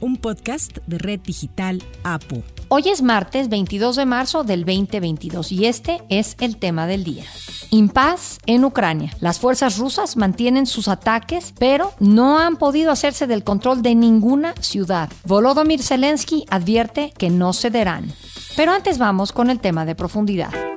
un podcast de Red Digital APU. Hoy es martes 22 de marzo del 2022 y este es el tema del día. Impaz en Ucrania. Las fuerzas rusas mantienen sus ataques, pero no han podido hacerse del control de ninguna ciudad. Volodymyr Zelensky advierte que no cederán. Pero antes vamos con el tema de profundidad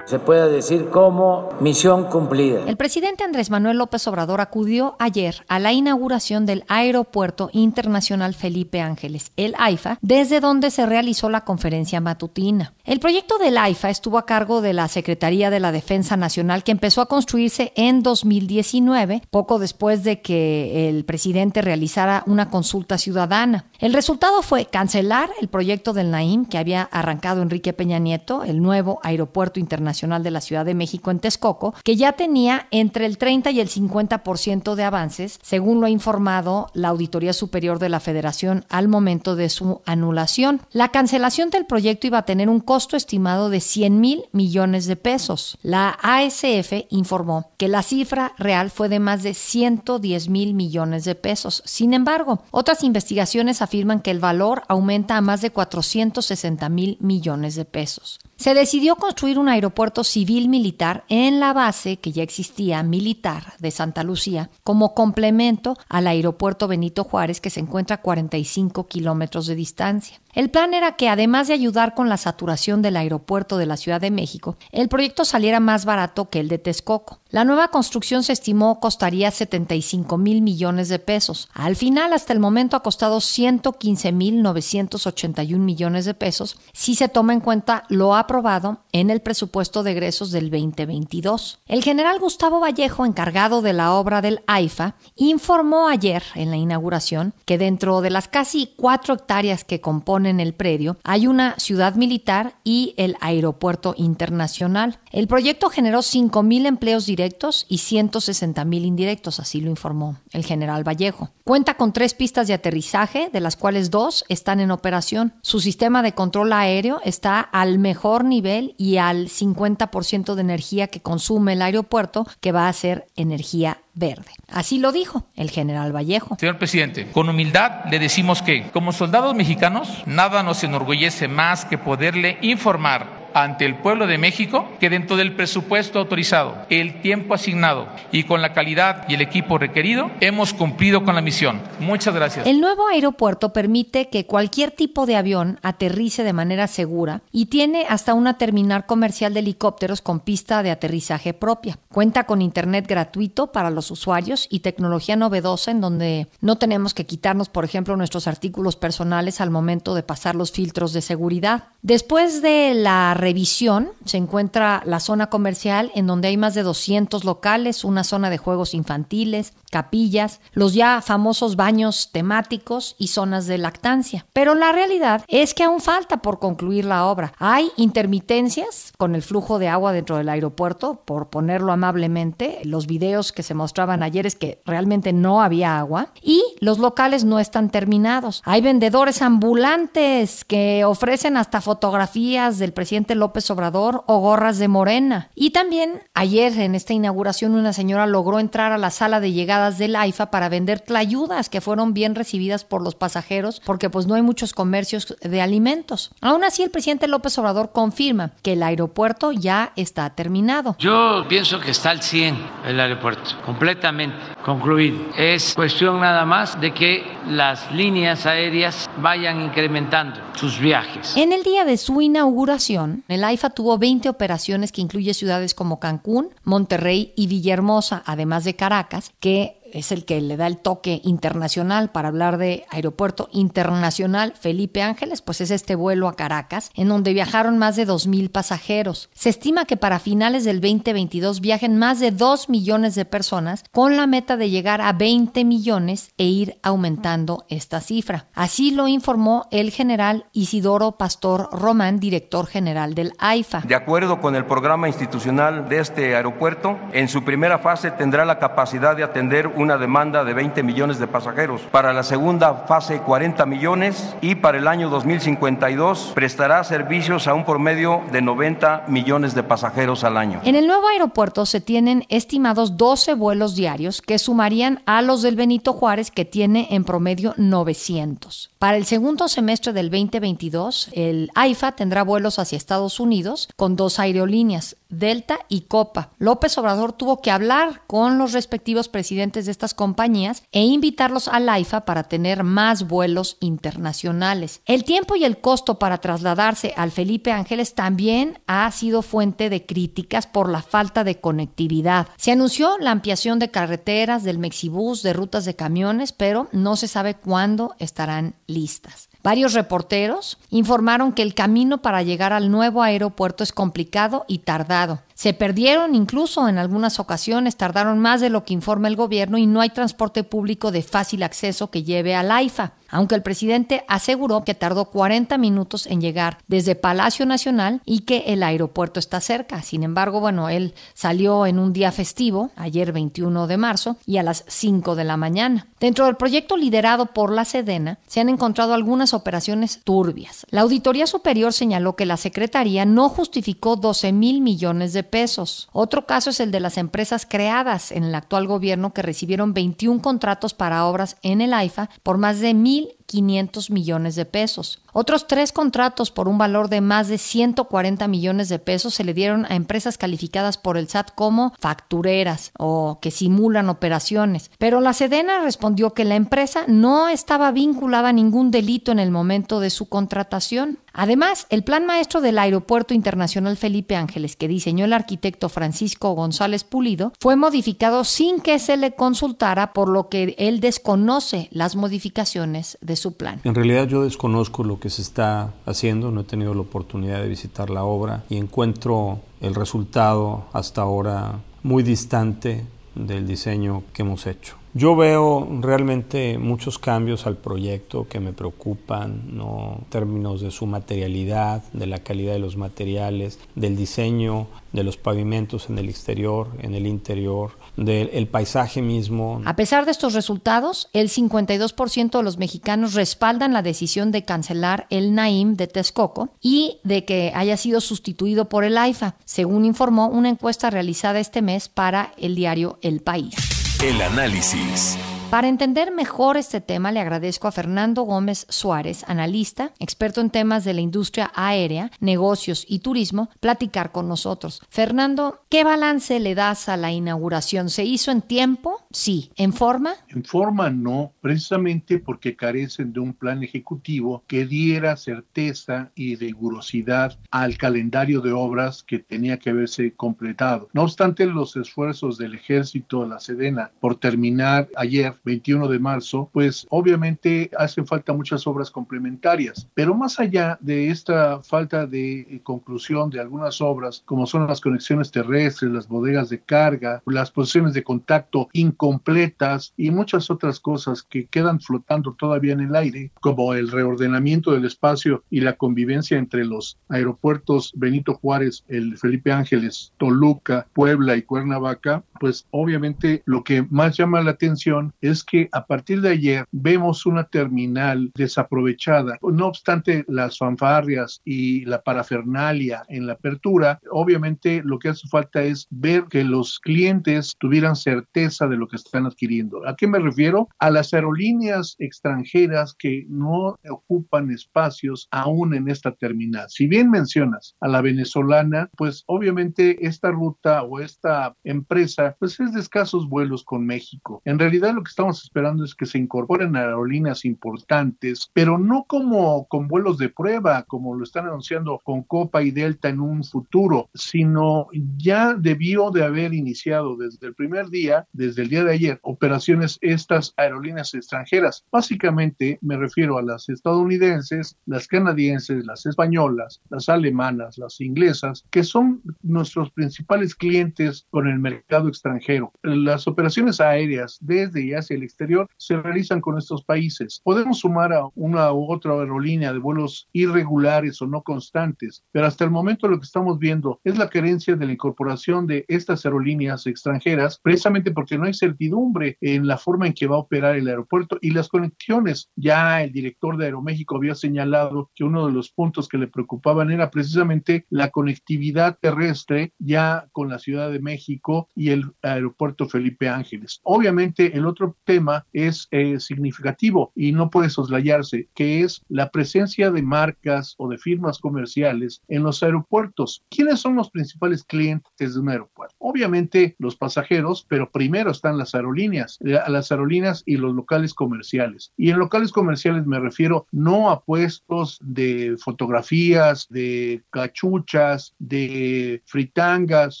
se puede decir como misión cumplida. El presidente Andrés Manuel López Obrador acudió ayer a la inauguración del Aeropuerto Internacional Felipe Ángeles, el AIFA, desde donde se realizó la conferencia matutina. El proyecto del AIFA estuvo a cargo de la Secretaría de la Defensa Nacional que empezó a construirse en 2019, poco después de que el presidente realizara una consulta ciudadana. El resultado fue cancelar el proyecto del Naim que había arrancado Enrique Peña Nieto, el nuevo aeropuerto internacional de la Ciudad de México en Texcoco, que ya tenía entre el 30 y el 50% de avances, según lo ha informado la Auditoría Superior de la Federación al momento de su anulación. La cancelación del proyecto iba a tener un costo estimado de 100 mil millones de pesos. La ASF informó que la cifra real fue de más de 110 mil millones de pesos. Sin embargo, otras investigaciones afirman que el valor aumenta a más de 460 mil millones de pesos. Se decidió construir un aeropuerto civil militar en la base que ya existía militar de Santa Lucía como complemento al aeropuerto Benito Juárez que se encuentra a 45 kilómetros de distancia. El plan era que, además de ayudar con la saturación del aeropuerto de la Ciudad de México, el proyecto saliera más barato que el de Texcoco. La nueva construcción se estimó costaría 75 mil millones de pesos. Al final, hasta el momento, ha costado 115 mil 981 millones de pesos si se toma en cuenta lo aprobado en el presupuesto de egresos del 2022. El general Gustavo Vallejo, encargado de la obra del AIFA, informó ayer en la inauguración que dentro de las casi cuatro hectáreas que componen en el predio, hay una ciudad militar y el aeropuerto internacional. El proyecto generó 5.000 empleos directos y 160.000 indirectos, así lo informó el general Vallejo. Cuenta con tres pistas de aterrizaje, de las cuales dos están en operación. Su sistema de control aéreo está al mejor nivel y al 50% de energía que consume el aeropuerto, que va a ser energía verde. Así lo dijo el general Vallejo. Señor presidente, con humildad le decimos que, como soldados mexicanos, nada nos enorgullece más que poderle informar ante el pueblo de México que dentro del presupuesto autorizado, el tiempo asignado y con la calidad y el equipo requerido, hemos cumplido con la misión. Muchas gracias. El nuevo aeropuerto permite que cualquier tipo de avión aterrice de manera segura y tiene hasta una terminal comercial de helicópteros con pista de aterrizaje propia. Cuenta con internet gratuito para los usuarios y tecnología novedosa en donde no tenemos que quitarnos, por ejemplo, nuestros artículos personales al momento de pasar los filtros de seguridad. Después de la revisión se encuentra la zona comercial en donde hay más de 200 locales, una zona de juegos infantiles, capillas, los ya famosos baños temáticos y zonas de lactancia. Pero la realidad es que aún falta por concluir la obra. Hay intermitencias con el flujo de agua dentro del aeropuerto, por ponerlo amablemente. Los videos que se mostraban ayer es que realmente no había agua y los locales no están terminados. Hay vendedores ambulantes que ofrecen hasta fotografías del presidente López Obrador o gorras de Morena. Y también ayer en esta inauguración una señora logró entrar a la sala de llegadas del AIFA para vender tlayudas que fueron bien recibidas por los pasajeros porque pues no hay muchos comercios de alimentos. Aún así el presidente López Obrador confirma que el aeropuerto ya está terminado. Yo pienso que está al 100 el aeropuerto, completamente concluido. Es cuestión nada más de que las líneas aéreas vayan incrementando sus viajes. En el día de su inauguración, el AIFA tuvo 20 operaciones que incluye ciudades como Cancún, Monterrey y Villahermosa, además de Caracas, que es el que le da el toque internacional para hablar de Aeropuerto Internacional Felipe Ángeles, pues es este vuelo a Caracas, en donde viajaron más de 2.000 pasajeros. Se estima que para finales del 2022 viajen más de 2 millones de personas, con la meta de llegar a 20 millones e ir aumentando esta cifra. Así lo informó el general Isidoro Pastor Román, director general del AIFA. De acuerdo con el programa institucional de este aeropuerto, en su primera fase tendrá la capacidad de atender una demanda de 20 millones de pasajeros. Para la segunda fase 40 millones y para el año 2052 prestará servicios a un promedio de 90 millones de pasajeros al año. En el nuevo aeropuerto se tienen estimados 12 vuelos diarios que sumarían a los del Benito Juárez que tiene en promedio 900. Para el segundo semestre del 2022, el AIFA tendrá vuelos hacia Estados Unidos con dos aerolíneas, Delta y Copa. López Obrador tuvo que hablar con los respectivos presidentes de estas compañías e invitarlos al AIFA para tener más vuelos internacionales. El tiempo y el costo para trasladarse al Felipe Ángeles también ha sido fuente de críticas por la falta de conectividad. Se anunció la ampliación de carreteras, del Mexibus, de rutas de camiones, pero no se sabe cuándo estarán listas. Varios reporteros informaron que el camino para llegar al nuevo aeropuerto es complicado y tardado. Se perdieron incluso en algunas ocasiones, tardaron más de lo que informa el gobierno y no hay transporte público de fácil acceso que lleve al AIFA, aunque el presidente aseguró que tardó 40 minutos en llegar desde Palacio Nacional y que el aeropuerto está cerca. Sin embargo, bueno, él salió en un día festivo, ayer 21 de marzo, y a las 5 de la mañana. Dentro del proyecto liderado por la Sedena, se han encontrado algunas operaciones turbias. La Auditoría Superior señaló que la Secretaría no justificó 12 mil millones de pesos. Otro caso es el de las empresas creadas en el actual gobierno que recibieron 21 contratos para obras en el AIFA por más de 1.500 millones de pesos. Otros tres contratos por un valor de más de 140 millones de pesos se le dieron a empresas calificadas por el SAT como factureras o que simulan operaciones. Pero la Sedena respondió que la empresa no estaba vinculada a ningún delito en el momento de su contratación. Además, el plan maestro del Aeropuerto Internacional Felipe Ángeles, que diseñó el arquitecto Francisco González Pulido, fue modificado sin que se le consultara, por lo que él desconoce las modificaciones de su plan. En realidad yo desconozco lo que se está haciendo, no he tenido la oportunidad de visitar la obra y encuentro el resultado hasta ahora muy distante del diseño que hemos hecho. Yo veo realmente muchos cambios al proyecto que me preocupan, ¿no? en términos de su materialidad, de la calidad de los materiales, del diseño de los pavimentos en el exterior, en el interior, del paisaje mismo. A pesar de estos resultados, el 52% de los mexicanos respaldan la decisión de cancelar el Naim de Texcoco y de que haya sido sustituido por el AIFA, según informó una encuesta realizada este mes para el diario El País. El análisis. Para entender mejor este tema, le agradezco a Fernando Gómez Suárez, analista, experto en temas de la industria aérea, negocios y turismo, platicar con nosotros. Fernando, ¿qué balance le das a la inauguración? ¿Se hizo en tiempo? Sí. ¿En forma? En forma no, precisamente porque carecen de un plan ejecutivo que diera certeza y rigurosidad al calendario de obras que tenía que haberse completado. No obstante los esfuerzos del ejército, la Sedena, por terminar ayer 21 de marzo, pues obviamente hacen falta muchas obras complementarias. Pero más allá de esta falta de conclusión de algunas obras, como son las conexiones terrestres, las bodegas de carga, las posiciones de contacto incompletas y muchas otras cosas que quedan flotando todavía en el aire, como el reordenamiento del espacio y la convivencia entre los aeropuertos Benito Juárez, el Felipe Ángeles, Toluca, Puebla y Cuernavaca, pues obviamente lo que más llama la atención es que a partir de ayer vemos una terminal desaprovechada. No obstante las fanfarrias y la parafernalia en la apertura, obviamente lo que hace falta es ver que los clientes tuvieran certeza de lo que están adquiriendo. ¿A qué me refiero? A las aerolíneas extranjeras que no ocupan espacios aún en esta terminal. Si bien mencionas a la venezolana, pues obviamente esta ruta o esta empresa pues es de escasos vuelos con México. En realidad lo que estamos esperando es que se incorporen aerolíneas importantes, pero no como con vuelos de prueba, como lo están anunciando con Copa y Delta en un futuro, sino ya debió de haber iniciado desde el primer día, desde el día de ayer, operaciones estas aerolíneas extranjeras. Básicamente me refiero a las estadounidenses, las canadienses, las españolas, las alemanas, las inglesas, que son nuestros principales clientes con el mercado extranjero. Las operaciones aéreas desde hacia el exterior se realizan con estos países. Podemos sumar a una u otra aerolínea de vuelos irregulares o no constantes, pero hasta el momento lo que estamos viendo es la carencia de la incorporación de estas aerolíneas extranjeras, precisamente porque no hay certidumbre en la forma en que va a operar el aeropuerto y las conexiones. Ya el director de Aeroméxico había señalado que uno de los puntos que le preocupaban era precisamente la conectividad terrestre ya con la Ciudad de México y el aeropuerto Felipe Ángeles. Obviamente el otro tema es eh, significativo y no puede soslayarse, que es la presencia de marcas o de firmas comerciales en los aeropuertos. ¿Quiénes son los principales clientes de un aeropuerto? Obviamente los pasajeros, pero primero están las aerolíneas, eh, las aerolíneas y los locales comerciales. Y en locales comerciales me refiero no a puestos de fotografías, de cachuchas, de fritangas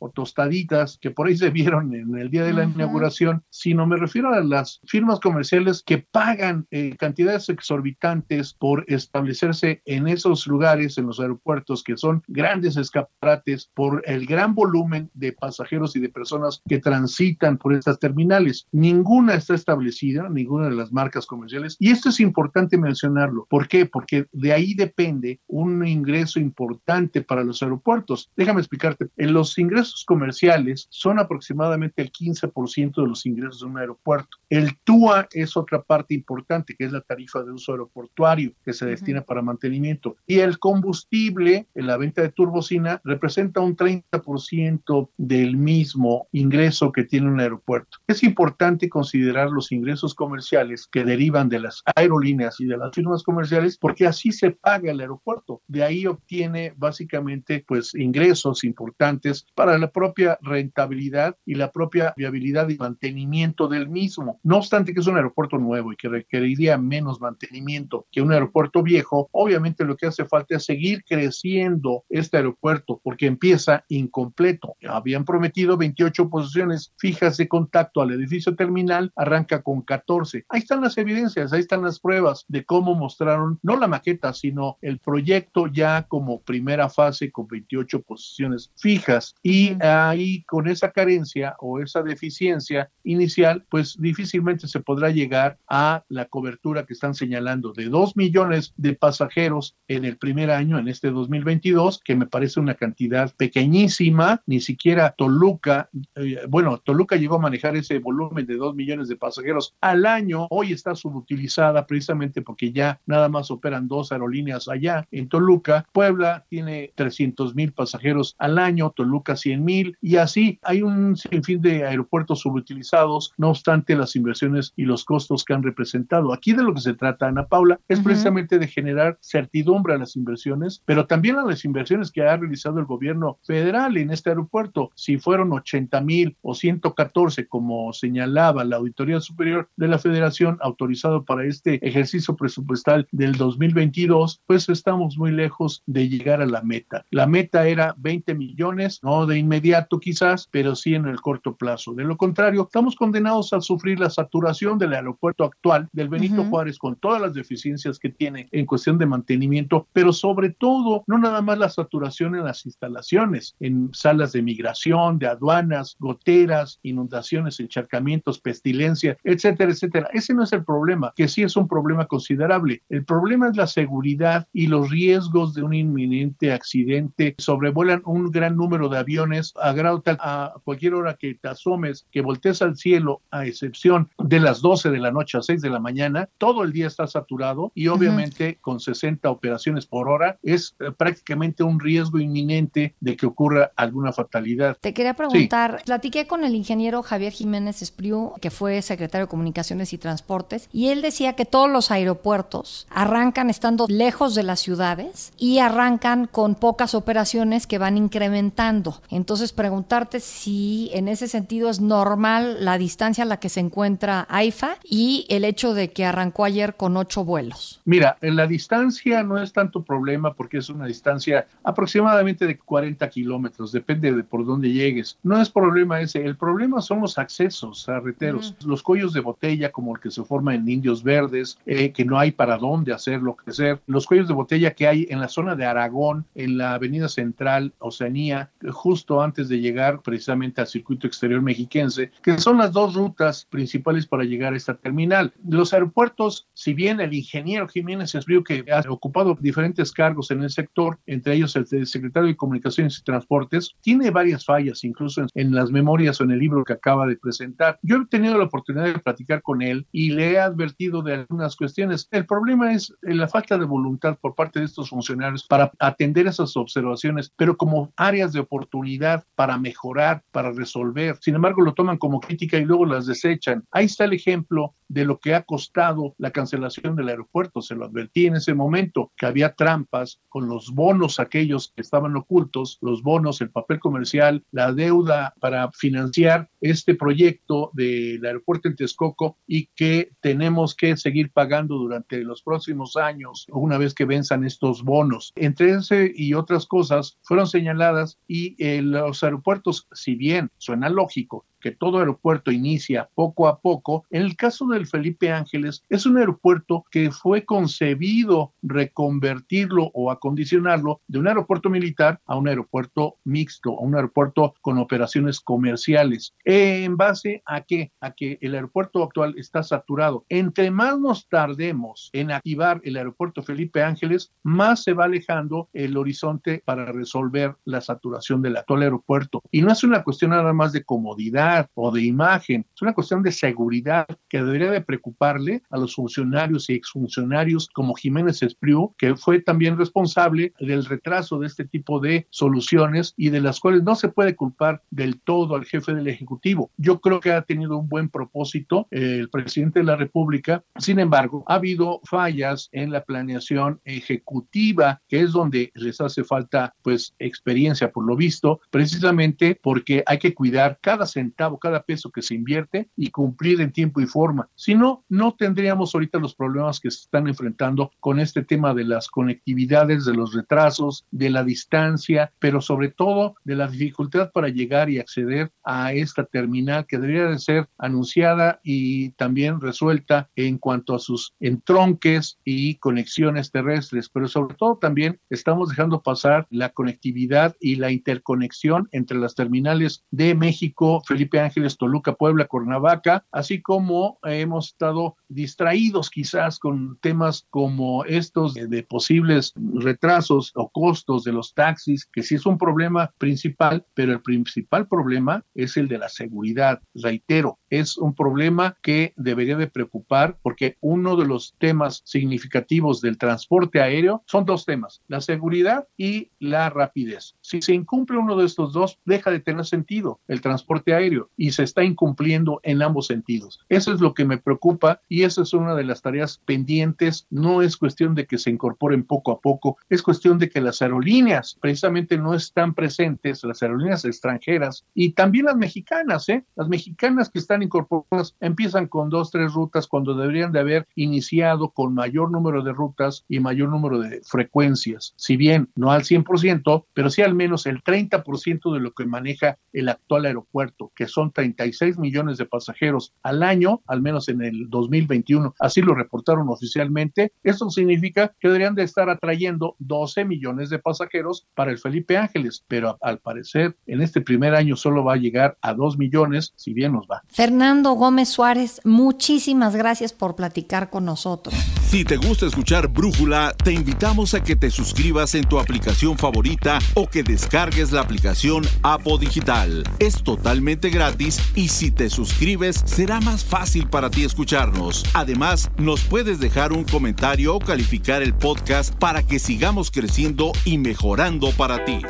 o tostaditas que por ahí se vieron en el día de la inauguración, sino me refiero a las firmas comerciales que pagan eh, cantidades exorbitantes por establecerse en esos lugares, en los aeropuertos, que son grandes escaparates por el gran volumen de pasajeros y de personas que transitan por estas terminales. Ninguna está establecida, ninguna de las marcas comerciales, y esto es importante mencionarlo. ¿Por qué? Porque de ahí depende un ingreso importante para los aeropuertos. Déjame explicarte, en los ingresos comerciales son aproximadamente el 15% de los ingresos de un aeropuerto. El TUA es otra parte importante, que es la tarifa de uso aeroportuario, que se destina para mantenimiento. Y el combustible, en la venta de turbocina, representa un 30% del mismo ingreso que tiene un aeropuerto. Es importante considerar los ingresos comerciales que derivan de las aerolíneas y de las firmas comerciales, porque así se paga el aeropuerto. De ahí obtiene básicamente pues ingresos importantes para la propia rentabilidad y la propia viabilidad y mantenimiento del mismo. No obstante que es un aeropuerto nuevo y que requeriría menos mantenimiento que un aeropuerto viejo, obviamente lo que hace falta es seguir creciendo este aeropuerto porque empieza incompleto. Habían prometido 28 posiciones fijas de contacto al edificio terminal, arranca con 14. Ahí están las evidencias, ahí están las pruebas de cómo mostraron no la maqueta, sino el proyecto ya como primera fase con 28 posiciones fijas y ahí con esa carencia o esa deficiencia inicial, pues difícilmente se podrá llegar a la cobertura que están señalando de 2 millones de pasajeros en el primer año, en este 2022, que me parece una cantidad pequeñísima, ni siquiera Toluca, eh, bueno, Toluca llegó a manejar ese volumen de 2 millones de pasajeros al año, hoy está subutilizada precisamente porque ya nada más operan dos aerolíneas allá en Toluca, Puebla tiene 300 mil pasajeros al año, Toluca 100 mil y así hay un sinfín de aeropuertos subutilizados, no obstante las inversiones y los costos que han representado. Aquí de lo que se trata, Ana Paula, es precisamente de generar certidumbre a las inversiones, pero también a las inversiones que ha realizado el gobierno federal en este aeropuerto. Si fueron 80 mil o 114, como señalaba la Auditoría Superior de la Federación, autorizado para este ejercicio presupuestal del 2022, pues estamos muy lejos de llegar a la meta. La meta era 20 millones, no de inmediato quizás, pero sí en el corto plazo. De lo contrario, estamos condenados a sufrir la saturación del aeropuerto actual del Benito Juárez con todas las deficiencias que tiene en cuestión de mantenimiento, pero sobre todo, no nada más la saturación en las instalaciones, en salas de migración, de aduanas, goteras, inundaciones, encharcamientos, pestilencia, etcétera, etcétera. Ese no es el problema, que sí es un problema considerable. El problema es la seguridad y los riesgos de un inminente accidente. Sobrevuelan un gran número de aviones a grado tal a cualquier hora que te asomes, que voltees al cielo, a excepción de las 12 de la noche a 6 de la mañana, todo el día está saturado y obviamente con 60 operaciones por hora es eh, prácticamente un riesgo inminente de que ocurra alguna fatalidad. Te quería preguntar, platiqué con el ingeniero Javier Jiménez Espriu, que fue secretario de Comunicaciones y Transportes, y él decía que todos los aeropuertos arrancan estando lejos de las ciudades y arrancan con pocas operaciones que van incrementando. Entonces, preguntarte si en ese sentido es normal la distancia a la que se encuentra AIFA y el hecho de que arrancó ayer con ocho vuelos. Mira, en la distancia no es tanto problema porque es una distancia aproximadamente de 40 kilómetros, depende de por dónde llegues. No es problema ese, el problema son los accesos carreteros, los cuellos de botella como el que se forma en Indios Verdes, eh, que no hay para dónde hacerlo crecer, los cuellos de botella que hay en la zona de Aragón, en la avenida central Oceanía, justo antes de llegar precisamente al circuito exterior mexiquense, que son las dos rutas principales principales para llegar a esta terminal. Los aeropuertos, si bien el ingeniero Jiménez Esbrío, que ha ocupado diferentes cargos en el sector, entre ellos el de secretario de Comunicaciones y Transportes, tiene varias fallas, incluso en, en las memorias o en el libro que acaba de presentar. Yo he tenido la oportunidad de platicar con él y le he advertido de algunas cuestiones. El problema es la falta de voluntad por parte de estos funcionarios para atender esas observaciones, pero como áreas de oportunidad para mejorar, para resolver. Sin embargo, lo toman como crítica y luego las desechan. Ahí está el ejemplo de lo que ha costado la cancelación del aeropuerto. Se lo advertí en ese momento, que había trampas con los bonos aquellos que estaban ocultos, los bonos, el papel comercial, la deuda para financiar este proyecto del aeropuerto en Texcoco y que tenemos que seguir pagando durante los próximos años una vez que venzan estos bonos. Entre ese y otras cosas fueron señaladas y eh, los aeropuertos, si bien suena lógico, que todo aeropuerto inicia poco a poco. En el caso del Felipe Ángeles, es un aeropuerto que fue concebido reconvertirlo o acondicionarlo de un aeropuerto militar a un aeropuerto mixto, a un aeropuerto con operaciones comerciales. ¿En base a qué? A que el aeropuerto actual está saturado. Entre más nos tardemos en activar el aeropuerto Felipe Ángeles, más se va alejando el horizonte para resolver la saturación del actual aeropuerto. Y no es una cuestión nada más de comodidad o de imagen, es una cuestión de seguridad que debería de preocuparle a los funcionarios y exfuncionarios como Jiménez Espriu, que fue también responsable del retraso de este tipo de soluciones y de las cuales no se puede culpar del todo al jefe del Ejecutivo. Yo creo que ha tenido un buen propósito eh, el presidente de la República, sin embargo, ha habido fallas en la planeación ejecutiva, que es donde les hace falta pues experiencia por lo visto, precisamente porque hay que cuidar cada centavo cada peso que se invierte y cumplir en tiempo y forma. Si no, no tendríamos ahorita los problemas que se están enfrentando con este tema de las conectividades, de los retrasos, de la distancia, pero sobre todo de la dificultad para llegar y acceder a esta terminal que debería de ser anunciada y también resuelta en cuanto a sus entronques y conexiones terrestres, pero sobre todo también estamos dejando pasar la conectividad y la interconexión entre las terminales de México, Felipe Ángeles, Toluca, Puebla, Cuernavaca, así como hemos estado distraídos quizás con temas como estos de, posibles retrasos o costos de los taxis, que sí es un problema principal, pero el principal problema es el de la seguridad. Reitero, es un problema que debería de preocupar porque uno de los temas significativos del transporte aéreo son dos temas, la seguridad y la rapidez. Si se incumple uno de estos dos, deja de tener sentido el transporte aéreo y se está incumpliendo en ambos sentidos. Eso es lo que me preocupa y esa es una de las tareas pendientes. No es cuestión de que se incorporen poco a poco, es cuestión de que las aerolíneas precisamente no están presentes, las aerolíneas extranjeras y también las mexicanas, ¿eh? Las mexicanas que están incorporadas empiezan con dos, tres rutas cuando deberían de haber iniciado con mayor número de rutas y mayor número de frecuencias. Si bien no al 100%, pero sí al menos el 30% de lo que maneja el actual aeropuerto, que son 36 millones de pasajeros al año, al menos en el 2021, así lo reportaron oficialmente. Eso significa que deberían de estar atrayendo 12 millones de pasajeros para el Felipe Ángeles, pero al parecer en este primer año solo va a llegar a 2 millones, si bien nos va. Fernando Gómez Suárez, muchísimas gracias por platicar con nosotros. Si te gusta escuchar Brújula, te invitamos a que te suscribas en tu aplicación favorita o que descargues la aplicación Apo Digital. Es totalmente gratis y si te suscribes será más fácil para ti escucharnos. Además, nos puedes dejar un comentario o calificar el podcast para que sigamos creciendo y mejorando para ti.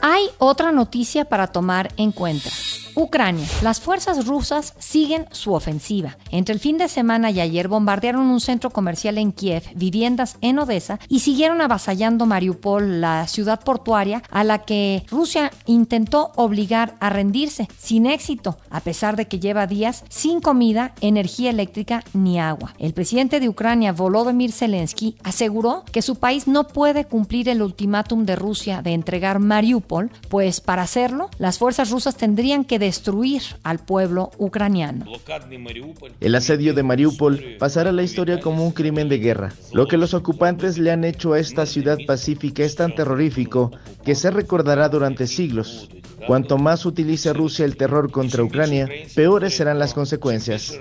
Hay otra noticia para tomar en cuenta. Ucrania. Las fuerzas rusas siguen su ofensiva. Entre el fin de semana y ayer bombardearon un centro comercial en Kiev, viviendas en Odessa y siguieron avasallando Mariupol, la ciudad portuaria a la que Rusia intentó obligar a rendirse, sin éxito, a pesar de que lleva días sin comida, energía eléctrica ni agua. El presidente de Ucrania, Volodymyr Zelensky, aseguró que su país no puede cumplir el ultimátum de Rusia de entregar Mariupol, pues para hacerlo, las fuerzas rusas tendrían que destruir al pueblo ucraniano. El asedio de Mariupol pasará a la historia como un crimen de guerra. Lo que los ocupantes le han hecho a esta ciudad pacífica es tan terrorífico que se recordará durante siglos. Cuanto más utilice Rusia el terror contra Ucrania, peores serán las consecuencias.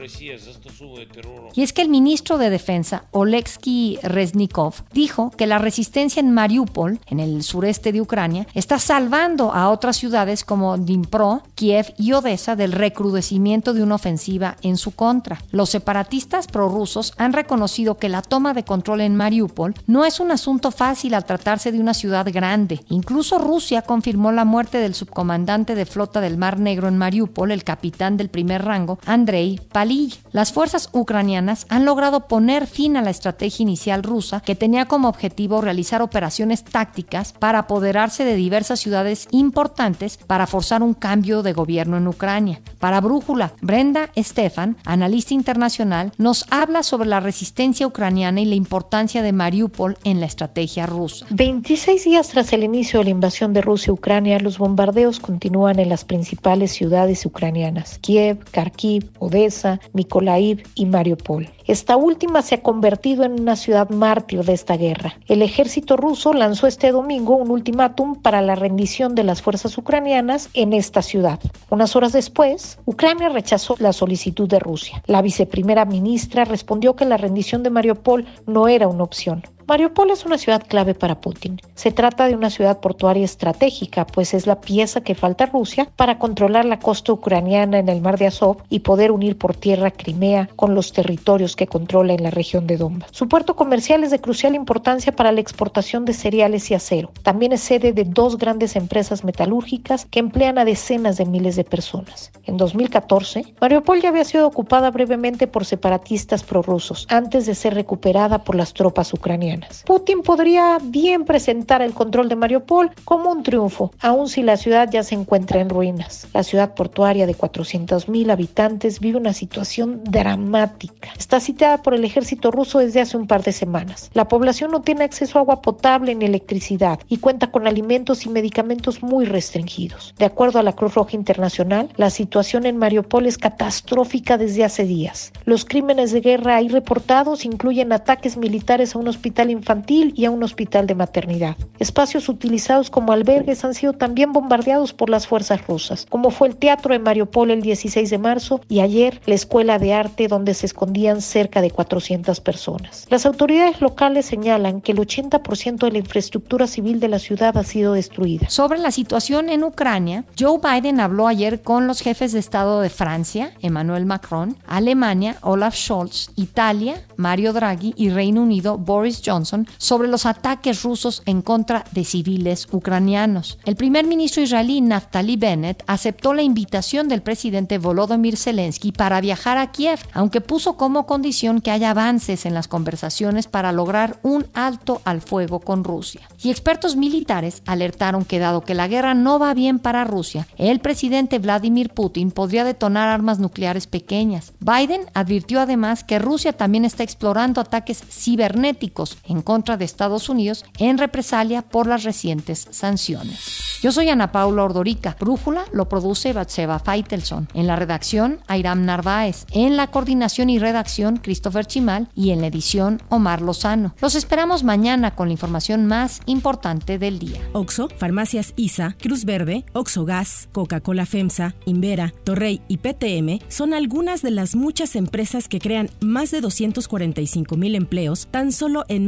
Y es que el ministro de Defensa, Oleksiy Reznikov, dijo que la resistencia en Mariupol, en el sureste de Ucrania, está salvando a otras ciudades como Dnipro, Kiev y Odessa del recrudecimiento de una ofensiva en su contra. Los separatistas prorrusos han reconocido que la toma de control en Mariupol no es un asunto fácil al tratarse de una ciudad grande. Incluso Rusia confirmó la muerte del subcomandante de flota del Mar Negro en Mariupol, el capitán del primer rango, Andrei Palij. Las fuerzas ucranianas han logrado poner fin a la estrategia inicial rusa que tenía como objetivo realizar operaciones tácticas para apoderarse de diversas ciudades importantes para forzar un cambio de gobierno en Ucrania. Para Brújula, Brenda Stefan, analista internacional, nos habla sobre la resistencia ucraniana y la importancia de Mariupol en la estrategia rusa. 26 días tras el inicio de la invasión de Rusia a Ucrania, los bombardeos continúan en las principales ciudades ucranianas, Kiev, Kharkiv, Odessa, Mykolaiv y Mariupol. Esta última se ha convertido en una ciudad mártir de esta guerra. El ejército ruso lanzó este domingo un ultimátum para la rendición de las fuerzas ucranianas en esta ciudad. Unas horas después, Ucrania rechazó la solicitud de Rusia. La viceprimera ministra respondió que la rendición de Mariupol no era una opción. Mariupol es una ciudad clave para Putin. Se trata de una ciudad portuaria estratégica, pues es la pieza que falta a Rusia para controlar la costa ucraniana en el mar de Azov y poder unir por tierra Crimea con los territorios que controla en la región de Donbass. Su puerto comercial es de crucial importancia para la exportación de cereales y acero. También es sede de dos grandes empresas metalúrgicas que emplean a decenas de miles de personas. En 2014, Mariupol ya había sido ocupada brevemente por separatistas prorrusos antes de ser recuperada por las tropas ucranianas. Putin podría bien presentar el control de Mariupol como un triunfo, aun si la ciudad ya se encuentra en ruinas. La ciudad portuaria de 400.000 habitantes vive una situación dramática. Está citada por el ejército ruso desde hace un par de semanas. La población no tiene acceso a agua potable ni electricidad y cuenta con alimentos y medicamentos muy restringidos. De acuerdo a la Cruz Roja Internacional, la situación en Mariupol es catastrófica desde hace días. Los crímenes de guerra ahí reportados incluyen ataques militares a un hospital infantil y a un hospital de maternidad. Espacios utilizados como albergues han sido también bombardeados por las fuerzas rusas, como fue el teatro de Mariupol el 16 de marzo y ayer la escuela de arte donde se escondían cerca de 400 personas. Las autoridades locales señalan que el 80% de la infraestructura civil de la ciudad ha sido destruida. Sobre la situación en Ucrania, Joe Biden habló ayer con los jefes de Estado de Francia, Emmanuel Macron, Alemania, Olaf Scholz, Italia, Mario Draghi y Reino Unido, Boris Johnson sobre los ataques rusos en contra de civiles ucranianos. El primer ministro israelí Naftali Bennett aceptó la invitación del presidente Volodymyr Zelensky para viajar a Kiev, aunque puso como condición que haya avances en las conversaciones para lograr un alto al fuego con Rusia. Y expertos militares alertaron que dado que la guerra no va bien para Rusia, el presidente Vladimir Putin podría detonar armas nucleares pequeñas. Biden advirtió además que Rusia también está explorando ataques cibernéticos en contra de Estados Unidos en represalia por las recientes sanciones. Yo soy Ana Paula Ordorica. Brújula lo produce Batseva Feitelson. En la redacción, Airam Narváez. En la coordinación y redacción, Christopher Chimal. Y en la edición, Omar Lozano. Los esperamos mañana con la información más importante del día. Oxo, Farmacias ISA, Cruz Verde, Oxo Gas, Coca-Cola FEMSA, Invera, Torrey y PTM son algunas de las muchas empresas que crean más de 245 mil empleos tan solo en